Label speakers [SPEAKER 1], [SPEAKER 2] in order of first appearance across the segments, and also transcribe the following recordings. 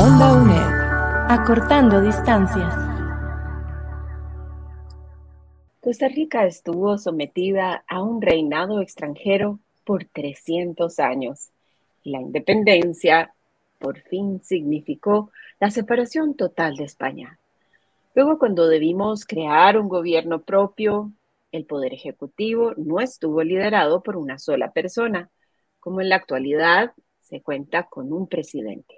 [SPEAKER 1] Onda UNED. Acortando distancias.
[SPEAKER 2] Costa Rica estuvo sometida a un reinado extranjero por 300 años. La independencia por fin significó la separación total de España. Luego, cuando debimos crear un gobierno propio, el poder ejecutivo no estuvo liderado por una sola persona, como en la actualidad se cuenta con un presidente.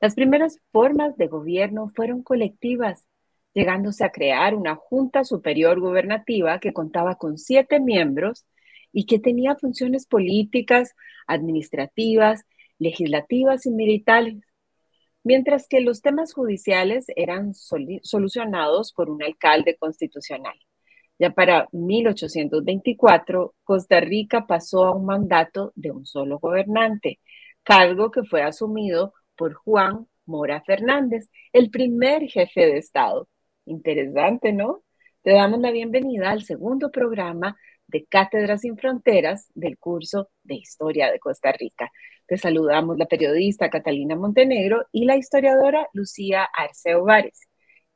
[SPEAKER 2] Las primeras formas de gobierno fueron colectivas, llegándose a crear una Junta Superior Gubernativa que contaba con siete miembros y que tenía funciones políticas, administrativas, legislativas y militares, mientras que los temas judiciales eran solucionados por un alcalde constitucional. Ya para 1824, Costa Rica pasó a un mandato de un solo gobernante, cargo que fue asumido por Juan Mora Fernández, el primer jefe de Estado. Interesante, ¿no? Te damos la bienvenida al segundo programa de Cátedras sin Fronteras del curso de Historia de Costa Rica. Te saludamos la periodista Catalina Montenegro y la historiadora Lucía Arceo Vares,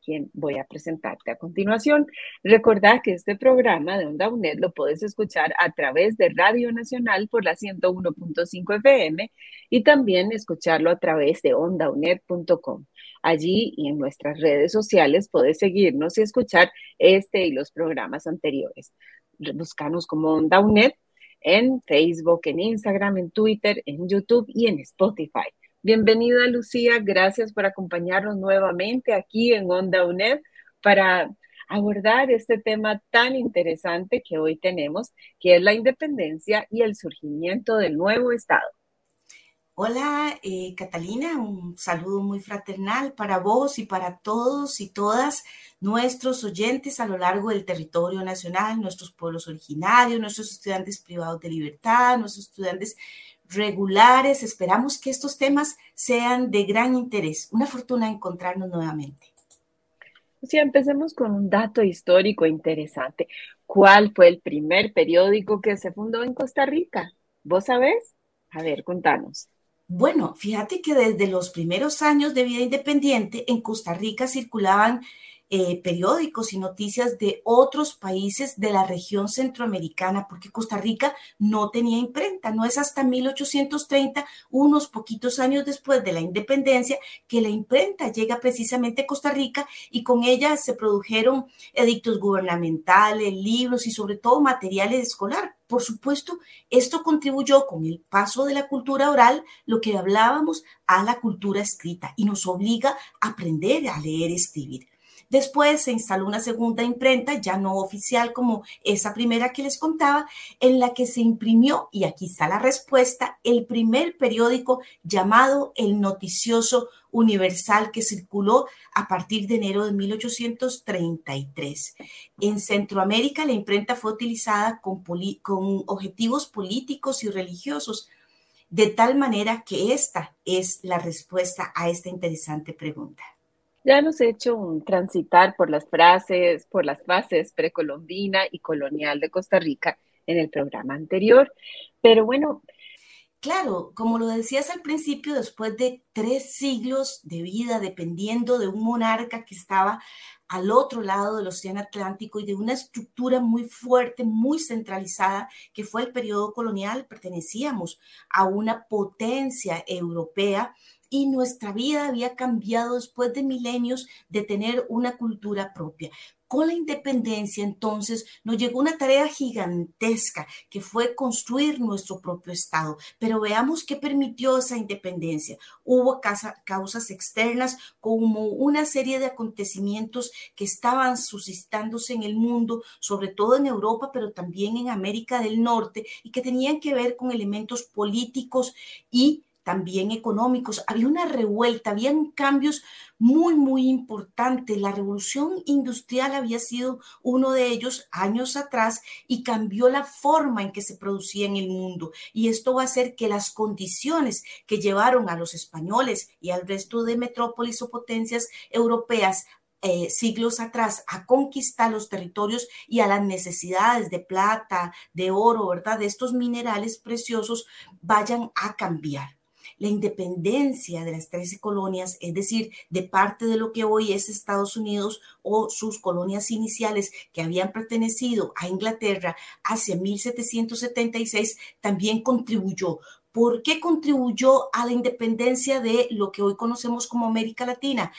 [SPEAKER 2] quien voy a presentarte a continuación. Recordad que este programa de Onda UNED lo puedes escuchar a través de Radio Nacional por la 101.5 FM y también escucharlo a través de ondaunet.com. Allí y en nuestras redes sociales puedes seguirnos y escuchar este y los programas anteriores buscanos como Onda UNED en Facebook, en Instagram, en Twitter, en YouTube y en Spotify. Bienvenida Lucía, gracias por acompañarnos nuevamente aquí en Onda UNED para abordar este tema tan interesante que hoy tenemos, que es la independencia y el surgimiento del nuevo Estado.
[SPEAKER 3] Hola, eh, Catalina, un saludo muy fraternal para vos y para todos y todas nuestros oyentes a lo largo del territorio nacional, nuestros pueblos originarios, nuestros estudiantes privados de libertad, nuestros estudiantes regulares. Esperamos que estos temas sean de gran interés. Una fortuna encontrarnos nuevamente.
[SPEAKER 2] Sí, empecemos con un dato histórico interesante. ¿Cuál fue el primer periódico que se fundó en Costa Rica? ¿Vos sabés? A ver, contanos.
[SPEAKER 3] Bueno, fíjate que desde los primeros años de vida independiente en Costa Rica circulaban eh, periódicos y noticias de otros países de la región centroamericana, porque Costa Rica no tenía imprenta. No es hasta 1830, unos poquitos años después de la independencia, que la imprenta llega precisamente a Costa Rica y con ella se produjeron edictos gubernamentales, libros y sobre todo materiales escolar. Por supuesto, esto contribuyó con el paso de la cultura oral, lo que hablábamos, a la cultura escrita y nos obliga a aprender a leer y escribir. Después se instaló una segunda imprenta, ya no oficial como esa primera que les contaba, en la que se imprimió, y aquí está la respuesta, el primer periódico llamado El Noticioso Universal que circuló a partir de enero de 1833. En Centroamérica la imprenta fue utilizada con, con objetivos políticos y religiosos, de tal manera que esta es la respuesta a esta interesante pregunta.
[SPEAKER 2] Ya hemos hecho un transitar por las frases, por las fases precolombina y colonial de Costa Rica en el programa anterior, pero bueno.
[SPEAKER 3] Claro, como lo decías al principio, después de tres siglos de vida dependiendo de un monarca que estaba al otro lado del Océano Atlántico y de una estructura muy fuerte, muy centralizada, que fue el periodo colonial, pertenecíamos a una potencia europea y nuestra vida había cambiado después de milenios de tener una cultura propia. Con la independencia entonces nos llegó una tarea gigantesca que fue construir nuestro propio Estado. Pero veamos qué permitió esa independencia. Hubo causas externas como una serie de acontecimientos que estaban suscitándose en el mundo, sobre todo en Europa, pero también en América del Norte, y que tenían que ver con elementos políticos y también económicos. Había una revuelta, habían cambios muy, muy importantes. La revolución industrial había sido uno de ellos años atrás y cambió la forma en que se producía en el mundo. Y esto va a hacer que las condiciones que llevaron a los españoles y al resto de metrópolis o potencias europeas eh, siglos atrás a conquistar los territorios y a las necesidades de plata, de oro, ¿verdad? De estos minerales preciosos vayan a cambiar. La independencia de las 13 colonias, es decir, de parte de lo que hoy es Estados Unidos o sus colonias iniciales que habían pertenecido a Inglaterra hacia 1776, también contribuyó ¿Por qué contribuyó a la independencia de lo que hoy conocemos como América Latina?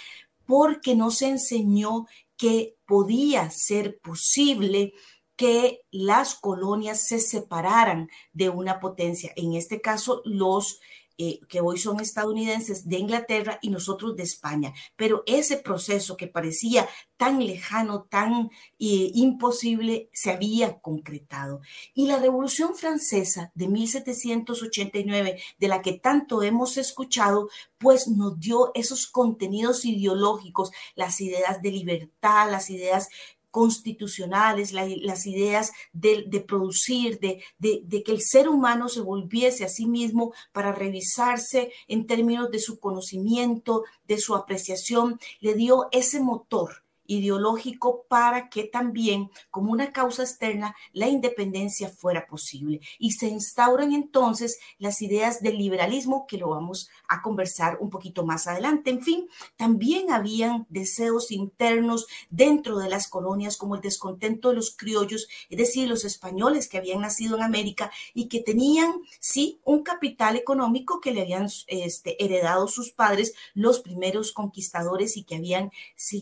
[SPEAKER 3] porque no se enseñó que podía ser posible que las colonias se separaran de una potencia, en este caso los eh, que hoy son estadounidenses de Inglaterra y nosotros de España. Pero ese proceso que parecía tan lejano, tan eh, imposible, se había concretado. Y la Revolución Francesa de 1789, de la que tanto hemos escuchado, pues nos dio esos contenidos ideológicos, las ideas de libertad, las ideas constitucionales, las ideas de, producir, de, de, que el ser humano se volviese a sí mismo para revisarse en términos de su conocimiento, de su apreciación, le dio ese motor ideológico para que también, como una causa externa, la independencia fuera posible. Y se instauran entonces las ideas del liberalismo, que lo vamos a conversar un poquito más adelante. En fin, también habían deseos internos dentro de las colonias, como el descontento de los criollos, es decir, los españoles que habían nacido en América y que tenían, sí, un capital económico que le habían este, heredado sus padres, los primeros conquistadores y que habían,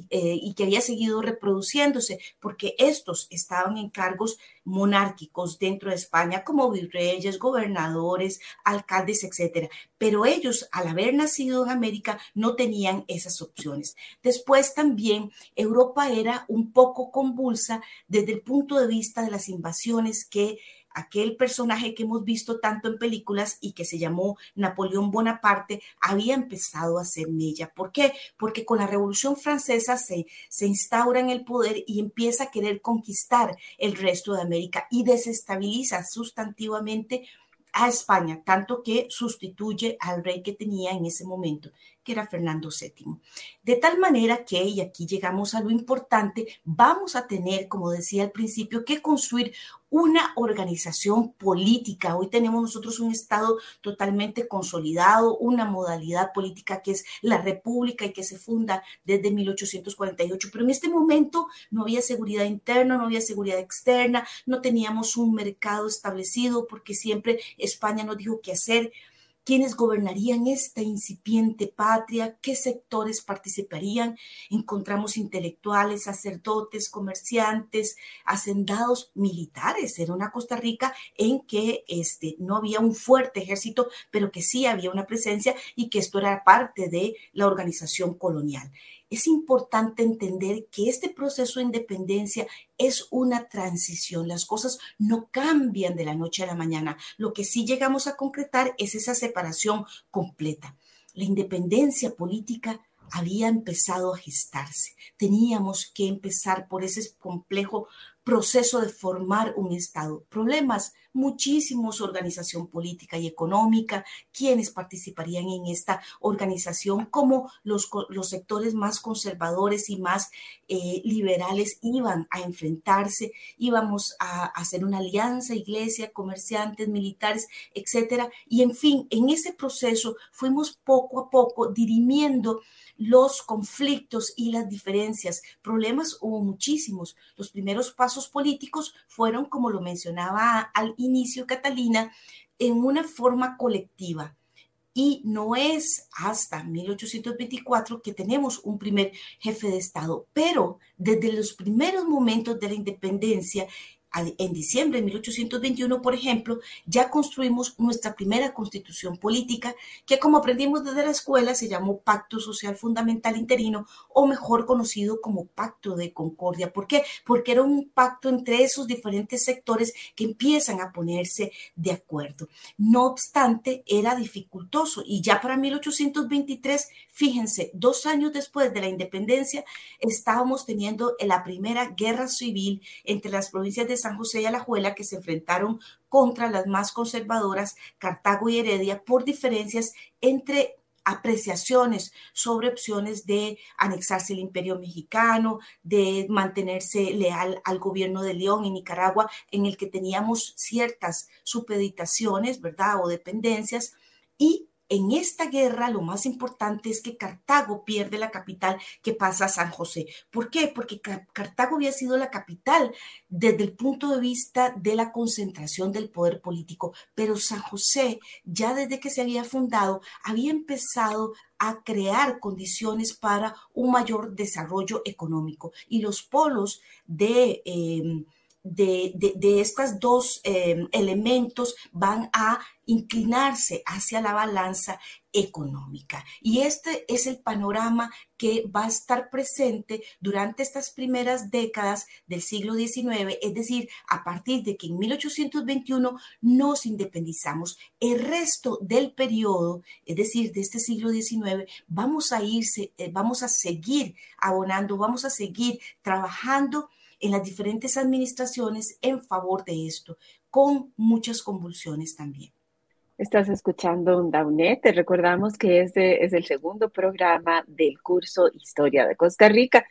[SPEAKER 3] eh, y que había seguido reproduciéndose, porque estos estaban en cargos monárquicos dentro de España, como virreyes, gobernadores, alcaldes, etcétera. Pero ellos, al haber nacido en América, no tenían esas opciones. Después también Europa era un poco convulsa desde el punto de vista de las invasiones que aquel personaje que hemos visto tanto en películas y que se llamó Napoleón Bonaparte, había empezado a hacer mella. ¿Por qué? Porque con la Revolución Francesa se, se instaura en el poder y empieza a querer conquistar el resto de América y desestabiliza sustantivamente a España, tanto que sustituye al rey que tenía en ese momento, que era Fernando VII. De tal manera que, y aquí llegamos a lo importante, vamos a tener, como decía al principio, que construir una organización política. Hoy tenemos nosotros un Estado totalmente consolidado, una modalidad política que es la República y que se funda desde 1848. Pero en este momento no había seguridad interna, no había seguridad externa, no teníamos un mercado establecido porque siempre España nos dijo qué hacer quiénes gobernarían esta incipiente patria, qué sectores participarían. Encontramos intelectuales, sacerdotes, comerciantes, hacendados, militares. Era una Costa Rica en que este, no había un fuerte ejército, pero que sí había una presencia y que esto era parte de la organización colonial es importante entender que este proceso de independencia es una transición. Las cosas no cambian de la noche a la mañana. Lo que sí llegamos a concretar es esa separación completa. La independencia política había empezado a gestarse. Teníamos que empezar por ese complejo proceso de formar un Estado. Problemas, muchísimos, organización política y económica, quienes participarían en esta organización, como los, los sectores más conservadores y más eh, liberales iban a enfrentarse, íbamos a, a hacer una alianza, iglesia, comerciantes, militares, etcétera. Y en fin, en ese proceso fuimos poco a poco dirimiendo los conflictos y las diferencias. Problemas hubo muchísimos. Los primeros pasos políticos fueron, como lo mencionaba al inicio Catalina, en una forma colectiva. Y no es hasta 1824 que tenemos un primer jefe de Estado, pero desde los primeros momentos de la independencia en diciembre de 1821, por ejemplo, ya construimos nuestra primera constitución política, que como aprendimos desde la escuela se llamó Pacto Social Fundamental Interino, o mejor conocido como Pacto de Concordia. ¿Por qué? Porque era un pacto entre esos diferentes sectores que empiezan a ponerse de acuerdo. No obstante, era dificultoso y ya para 1823, fíjense, dos años después de la independencia, estábamos teniendo la primera guerra civil entre las provincias de San José y Alajuela que se enfrentaron contra las más conservadoras, Cartago y Heredia, por diferencias entre apreciaciones sobre opciones de anexarse el imperio mexicano, de mantenerse leal al gobierno de León y Nicaragua, en el que teníamos ciertas supeditaciones, ¿verdad? O dependencias, y en esta guerra lo más importante es que Cartago pierde la capital que pasa a San José. ¿Por qué? Porque Cartago había sido la capital desde el punto de vista de la concentración del poder político, pero San José ya desde que se había fundado había empezado a crear condiciones para un mayor desarrollo económico y los polos de... Em, de, estos dos em, elementos van a inclinarse hacia la balanza económica. Y este es el panorama que va a estar presente durante estas primeras décadas del siglo XIX, es decir, a partir de que en 1821 nos independizamos. El resto del periodo, es decir, de este siglo XIX, vamos a irse, eh, vamos a seguir abonando, vamos a seguir trabajando en las diferentes administraciones en favor de esto, con muchas convulsiones también.
[SPEAKER 2] Estás escuchando un Daunet. Te recordamos que este es el segundo programa del curso Historia de Costa Rica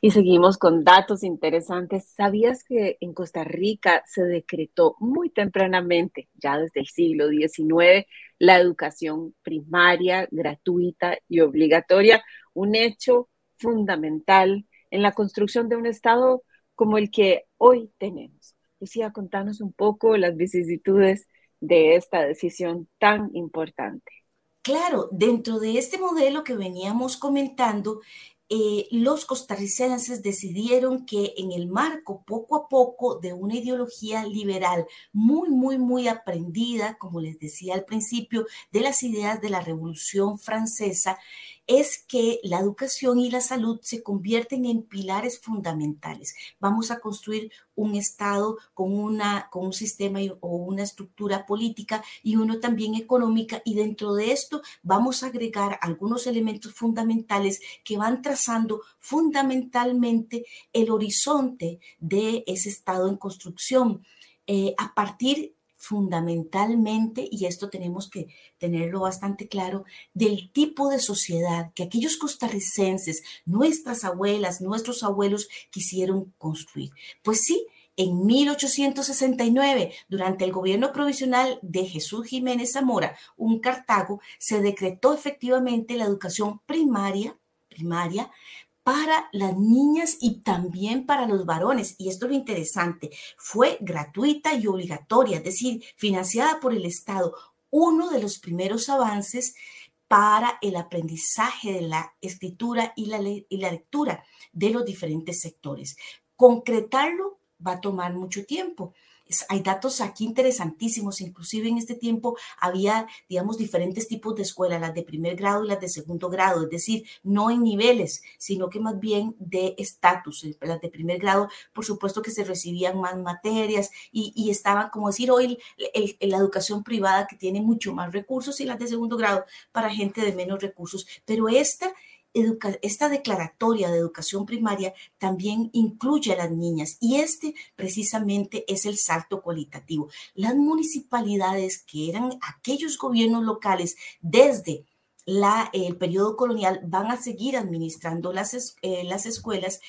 [SPEAKER 2] y seguimos con datos interesantes. ¿Sabías que en Costa Rica se decretó muy tempranamente, ya desde el siglo XIX, la educación primaria, gratuita y obligatoria? Un hecho fundamental en la construcción de un Estado como el que hoy tenemos. Lucía, contanos un poco las vicisitudes de esta decisión tan importante.
[SPEAKER 3] Claro, dentro de este modelo que veníamos comentando, eh, los costarricenses decidieron que en el marco poco a poco de una ideología liberal muy, muy, muy aprendida, como les decía al principio, de las ideas de la Revolución Francesa, es que la educación y la salud se convierten en pilares fundamentales. Vamos a construir un Estado con, una, con un sistema o una estructura política y uno también económica y dentro de esto vamos a agregar algunos elementos fundamentales que van trazando fundamentalmente el horizonte de ese Estado en construcción. Eh, a partir fundamentalmente, y esto tenemos que tenerlo bastante claro, del tipo de sociedad que aquellos costarricenses, nuestras abuelas, nuestros abuelos quisieron construir. Pues sí, en 1869, durante el gobierno provisional de Jesús Jiménez Zamora, un Cartago, se decretó efectivamente la educación primaria, primaria para las niñas y también para los varones. Y esto es lo interesante, fue gratuita y obligatoria, es decir, financiada por el Estado. Uno de los primeros avances para el aprendizaje de la escritura y la, y la lectura de los diferentes sectores. Concretarlo va a tomar mucho tiempo hay datos aquí interesantísimos, inclusive en este tiempo había, digamos, diferentes tipos de escuelas, las de primer grado y las de segundo grado, es decir, no en niveles, sino que más bien de estatus. Eh, las de primer grado, por supuesto que se recibían más materias y, estaban, como decir hoy, la educación privada que tiene mucho más recursos y las de segundo grado para gente de menos recursos, pero esta esta declaratoria de educación primaria también incluye a las niñas y este precisamente es el salto cualitativo. Las municipalidades que eran aquellos gobiernos locales desde la, el periodo colonial van a seguir administrando las, eh, las escuelas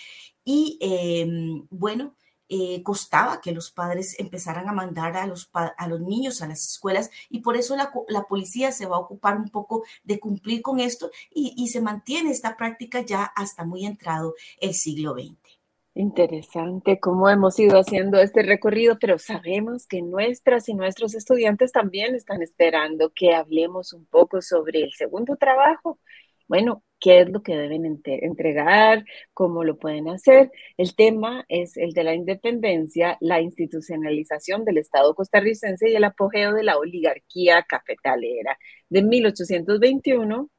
[SPEAKER 3] y em, bueno, eh, costaba que los padres empezaran a mandar a los, a los niños a las escuelas y por eso la, policía se va a ocupar un poco de cumplir con esto y, y se mantiene esta práctica ya hasta muy entrado el siglo XX.
[SPEAKER 2] Interesante cómo hemos ido haciendo este recorrido, pero sabemos que nuestras y nuestros estudiantes también están esperando que hablemos un poco sobre el segundo trabajo. Bueno, qué es lo que deben entregar, cómo lo pueden hacer. El tema es el de la independencia, la institucionalización del Estado costarricense y el apogeo de la oligarquía cafetalera de 1821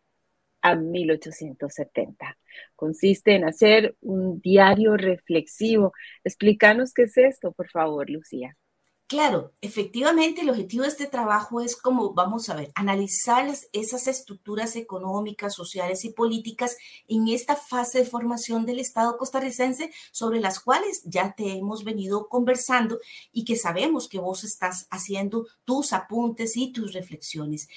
[SPEAKER 2] a 1870. Consiste en hacer un diario reflexivo. Explícanos qué es esto, por favor, Lucía.
[SPEAKER 3] Claro, efectivamente el objetivo de este trabajo es como, vamos a ver, analizar esas estructuras económicas, sociales y políticas en esta fase de formación del Estado costarricense sobre las cuales ya te hemos venido conversando y que sabemos que vos estás haciendo tus apuntes y tus reflexiones.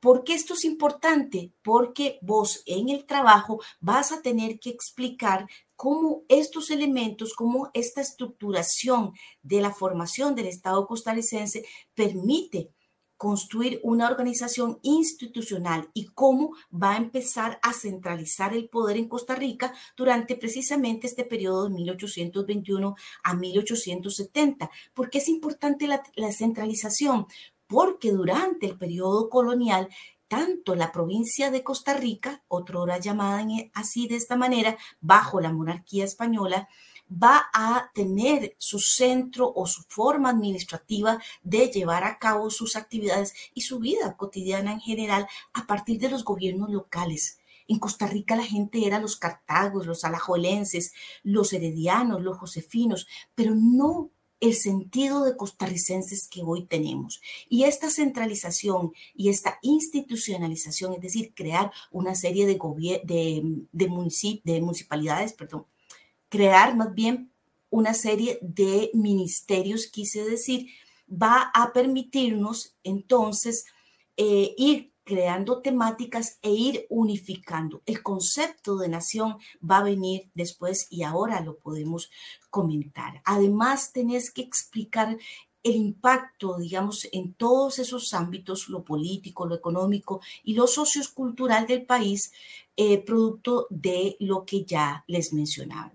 [SPEAKER 3] ¿Por qué esto es importante? Porque vos en el trabajo vas a tener que explicar cómo estos elementos, cómo esta estructuración de la formación del Estado costarricense permite construir una organización institucional y cómo va a empezar a centralizar el poder en Costa Rica durante precisamente este periodo de 1821 a 1870. ¿Por qué es importante la, centralización? porque durante el periodo colonial, tanto la provincia de Costa Rica, otrora llamada así de esta manera, bajo la monarquía española, va a tener su centro o su forma administrativa de llevar a cabo sus actividades y su vida cotidiana en general a partir de los gobiernos locales. En Costa Rica la gente era los cartagos, los alajuelenses, los heredianos, los josefinos, pero no el sentido de costarricenses que hoy tenemos. Y esta centralización y esta institucionalización, es decir, crear una serie de, de, de, de municipalidades, perdón, crear más bien una serie de ministerios, quise decir, va a permitirnos entonces eh, ir creando temáticas e ir unificando. El concepto de nación va a venir después y ahora lo podemos comentar. Además, tenés que explicar el impacto, digamos, en todos esos ámbitos, lo político, lo económico y lo sociocultural del país, eh, producto de lo que ya les mencionaba.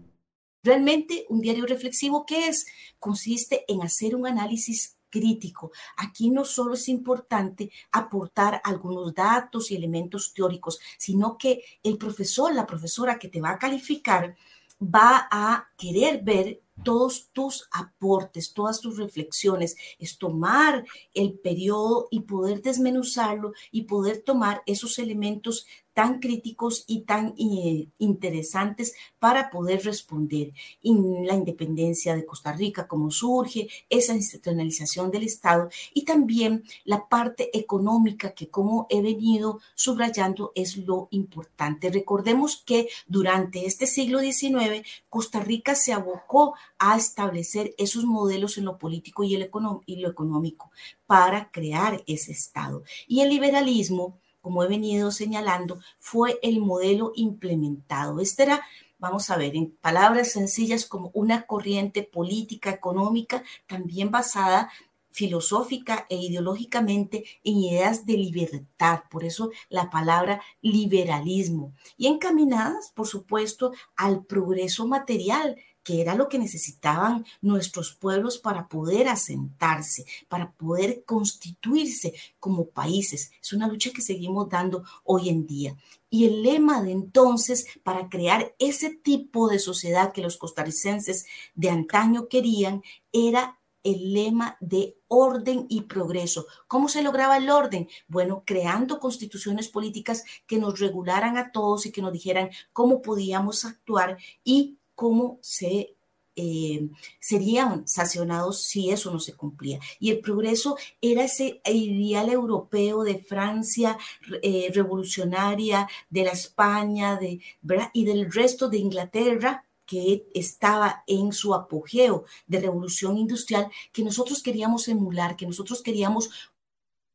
[SPEAKER 3] Realmente, un diario reflexivo, ¿qué es? Consiste en hacer un análisis crítico. Aquí no solo es importante aportar algunos datos y elementos teóricos, sino que el profesor, la profesora que te va a calificar, va a querer ver todos tus aportes, todas tus reflexiones, es tomar el periodo y poder desmenuzarlo y poder tomar esos elementos tan críticos y tan eh, interesantes para poder responder. en la independencia de Costa Rica, cómo surge, esa institucionalización del Estado y también la parte económica que como he venido subrayando es lo importante. Recordemos que durante este siglo XIX Costa Rica se abocó a establecer esos modelos en lo político y, el lo económico para crear ese Estado. Y el liberalismo como he venido señalando, fue el modelo implementado. Este era, vamos a ver, en palabras sencillas, como una corriente política, económica, también basada filosófica e ideológicamente en ideas de libertad, por eso la palabra liberalismo, y encaminadas, por supuesto, al progreso material, que era lo que necesitaban nuestros pueblos para poder asentarse, para poder constituirse como países. Es una lucha que seguimos dando hoy en día. Y el lema de entonces para crear ese tipo de sociedad que los costarricenses de antaño querían era el lema de orden y progreso. ¿Cómo se lograba el orden? Bueno, creando constituciones políticas que nos regularan a todos y que nos dijeran cómo podíamos actuar y cómo se eh, serían sancionados si eso no se cumplía. Y el progreso era ese ideal europeo de Francia eh, revolucionaria, de la España de, y del resto de Inglaterra que estaba en su apogeo de revolución industrial, que nosotros queríamos emular, que nosotros queríamos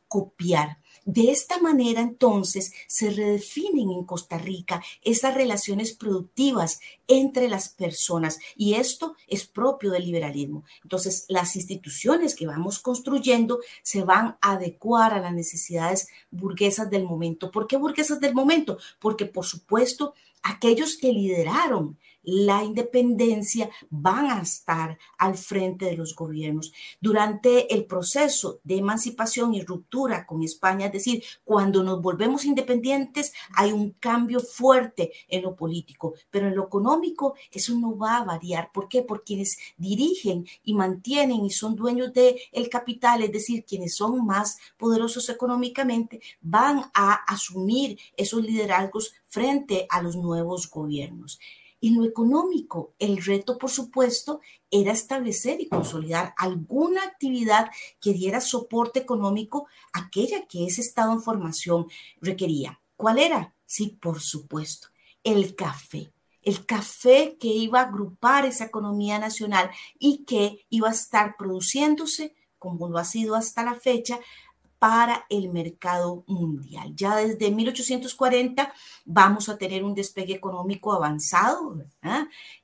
[SPEAKER 3] copiar. De esta manera, entonces, se redefinen en Costa Rica esas relaciones productivas entre las personas y esto es propio del liberalismo. Entonces, las instituciones que vamos construyendo se van a adecuar a las necesidades burguesas del momento. ¿Por qué burguesas del momento? Porque, por supuesto, aquellos que lideraron la independencia van a estar al frente de los gobiernos. Durante el proceso de emancipación y ruptura con España, es decir, cuando nos volvemos independientes, hay un cambio fuerte en lo político, pero en lo económico eso no va a variar. ¿Por qué? Por quienes dirigen y mantienen y son dueños del el capital, es decir, quienes son más poderosos económicamente, van a asumir esos liderazgos frente a los nuevos gobiernos. En lo económico, el reto, por supuesto, era establecer y consolidar alguna actividad que diera soporte económico a aquella que ese Estado en formación requería. ¿Cuál era? Sí, por supuesto, el café. El café que iba a agrupar esa economía nacional y que iba a estar produciéndose, como lo ha sido hasta la fecha, para el mercado mundial. Ya desde 1840 vamos a tener un despegue económico avanzado.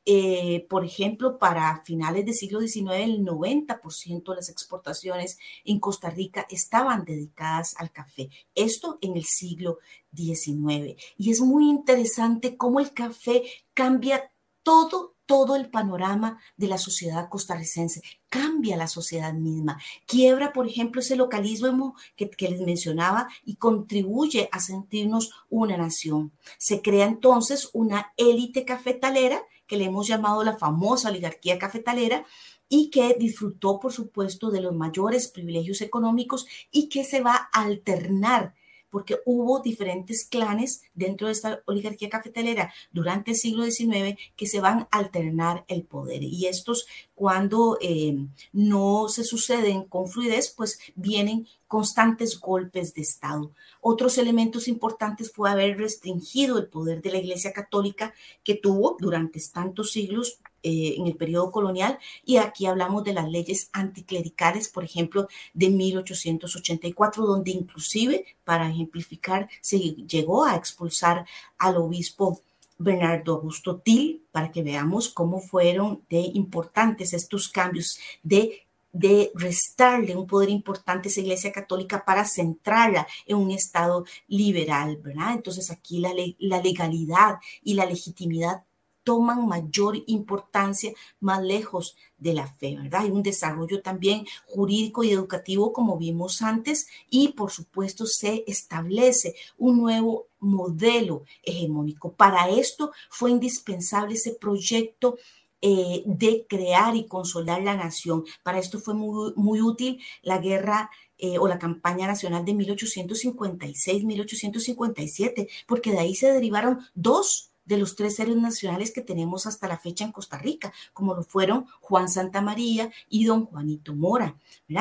[SPEAKER 3] Eh, por ejemplo, para finales del siglo XIX, el 90% de las exportaciones en Costa Rica estaban dedicadas al café. Esto en el siglo XIX. Y es muy interesante cómo el café cambia todo todo el panorama de la sociedad costarricense, cambia la sociedad misma, quiebra, por ejemplo, ese localismo que, les mencionaba y contribuye a sentirnos una nación. Se crea entonces una élite cafetalera que le hemos llamado la famosa oligarquía cafetalera y que disfrutó, por supuesto, de los mayores privilegios económicos y que se va a alternar porque hubo diferentes clanes dentro de esta oligarquía cafetalera durante el siglo XIX que se van a alternar el poder. Y estos, cuando eh, no se suceden con fluidez, pues vienen constantes golpes de Estado. Otros elementos importantes fue haber restringido el poder de la Iglesia Católica que tuvo durante tantos siglos eh, en el periodo colonial y aquí hablamos de las leyes anticlericales, por ejemplo, de 1884, donde inclusive, para ejemplificar, se llegó a expulsar al obispo Bernardo Augusto Til, para que veamos cómo fueron de importantes estos cambios de de restarle un poder importante a esa iglesia católica para centrarla en un estado liberal, ¿verdad? Entonces aquí la, la legalidad y la legitimidad toman mayor importancia más lejos de la fe, ¿verdad? Hay un desarrollo también jurídico y educativo, como vimos antes, y por supuesto se establece un nuevo modelo hegemónico. Para esto fue indispensable ese proyecto eh, de crear y consolar la nación. Para esto fue muy, útil la guerra eh, o la campaña nacional de 1856-1857, porque de ahí se derivaron dos de los tres héroes nacionales que tenemos hasta la fecha en Costa Rica, como lo fueron Juan Santa María y don Juanito Mora.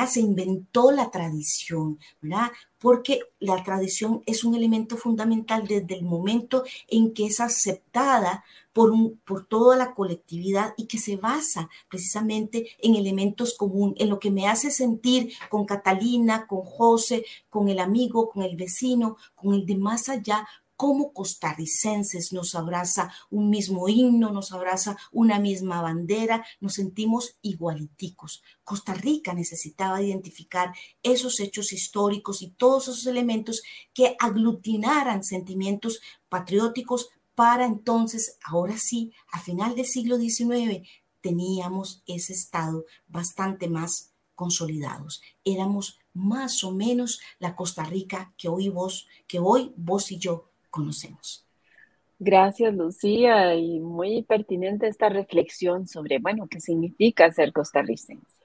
[SPEAKER 3] Se inventó la tradición, porque la tradición es un elemento fundamental desde el momento en que es aceptada por, por toda la colectividad y que se basa precisamente en elementos comunes, en lo que me hace sentir con Catalina, con José, con el amigo, con el vecino, con el de más allá, como costarricenses nos abraza un mismo himno, nos abraza una misma bandera, nos sentimos igualiticos. Costa Rica necesitaba identificar esos hechos históricos y todos esos elementos que aglutinaran sentimientos patrióticos para entonces, ahora sí, a final del siglo XIX, teníamos ese estado bastante más consolidados. Éramos más o menos la Costa Rica que hoy vos, que hoy vos y yo conocemos.
[SPEAKER 2] Gracias, Lucía, y muy pertinente esta reflexión sobre, bueno, qué significa ser costarricense.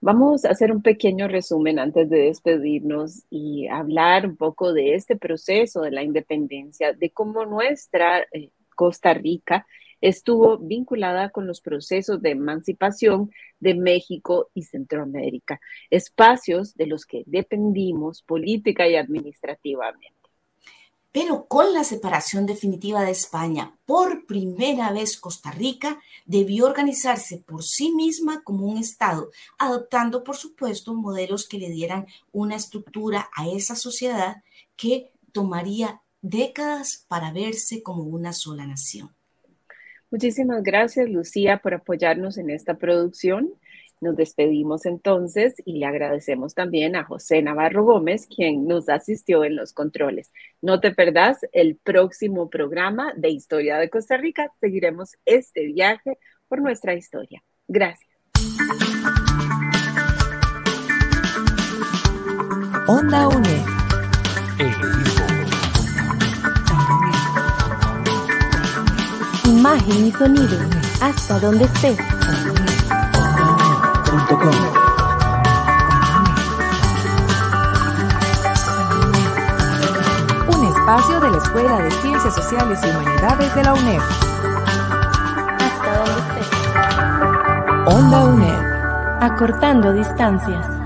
[SPEAKER 2] Vamos a hacer un pequeño resumen antes de despedirnos y hablar un poco de este proceso de la independencia, de cómo nuestra eh, Costa Rica estuvo vinculada con los procesos de emancipación de México y Centroamérica, espacios de los que dependimos política y administrativamente.
[SPEAKER 3] Pero con la separación definitiva de España, por primera vez Costa Rica debió organizarse por sí misma como un Estado, adoptando, por supuesto, modelos que le dieran una estructura a esa sociedad que tomaría décadas para verse como una sola nación.
[SPEAKER 2] Muchísimas gracias, Lucía, por apoyarnos en esta producción. Nos despedimos entonces y le agradecemos también a José Navarro Gómez, quien nos asistió en los controles. No te perdás el próximo programa de Historia de Costa Rica. Seguiremos este viaje por nuestra historia. Gracias.
[SPEAKER 1] Onda UNE. Imagen y sonido. Hasta donde estés. Un espacio de la Escuela de Ciencias Sociales y Humanidades de la UNED. Hasta donde estés. Onda UNED. Acortando distancias.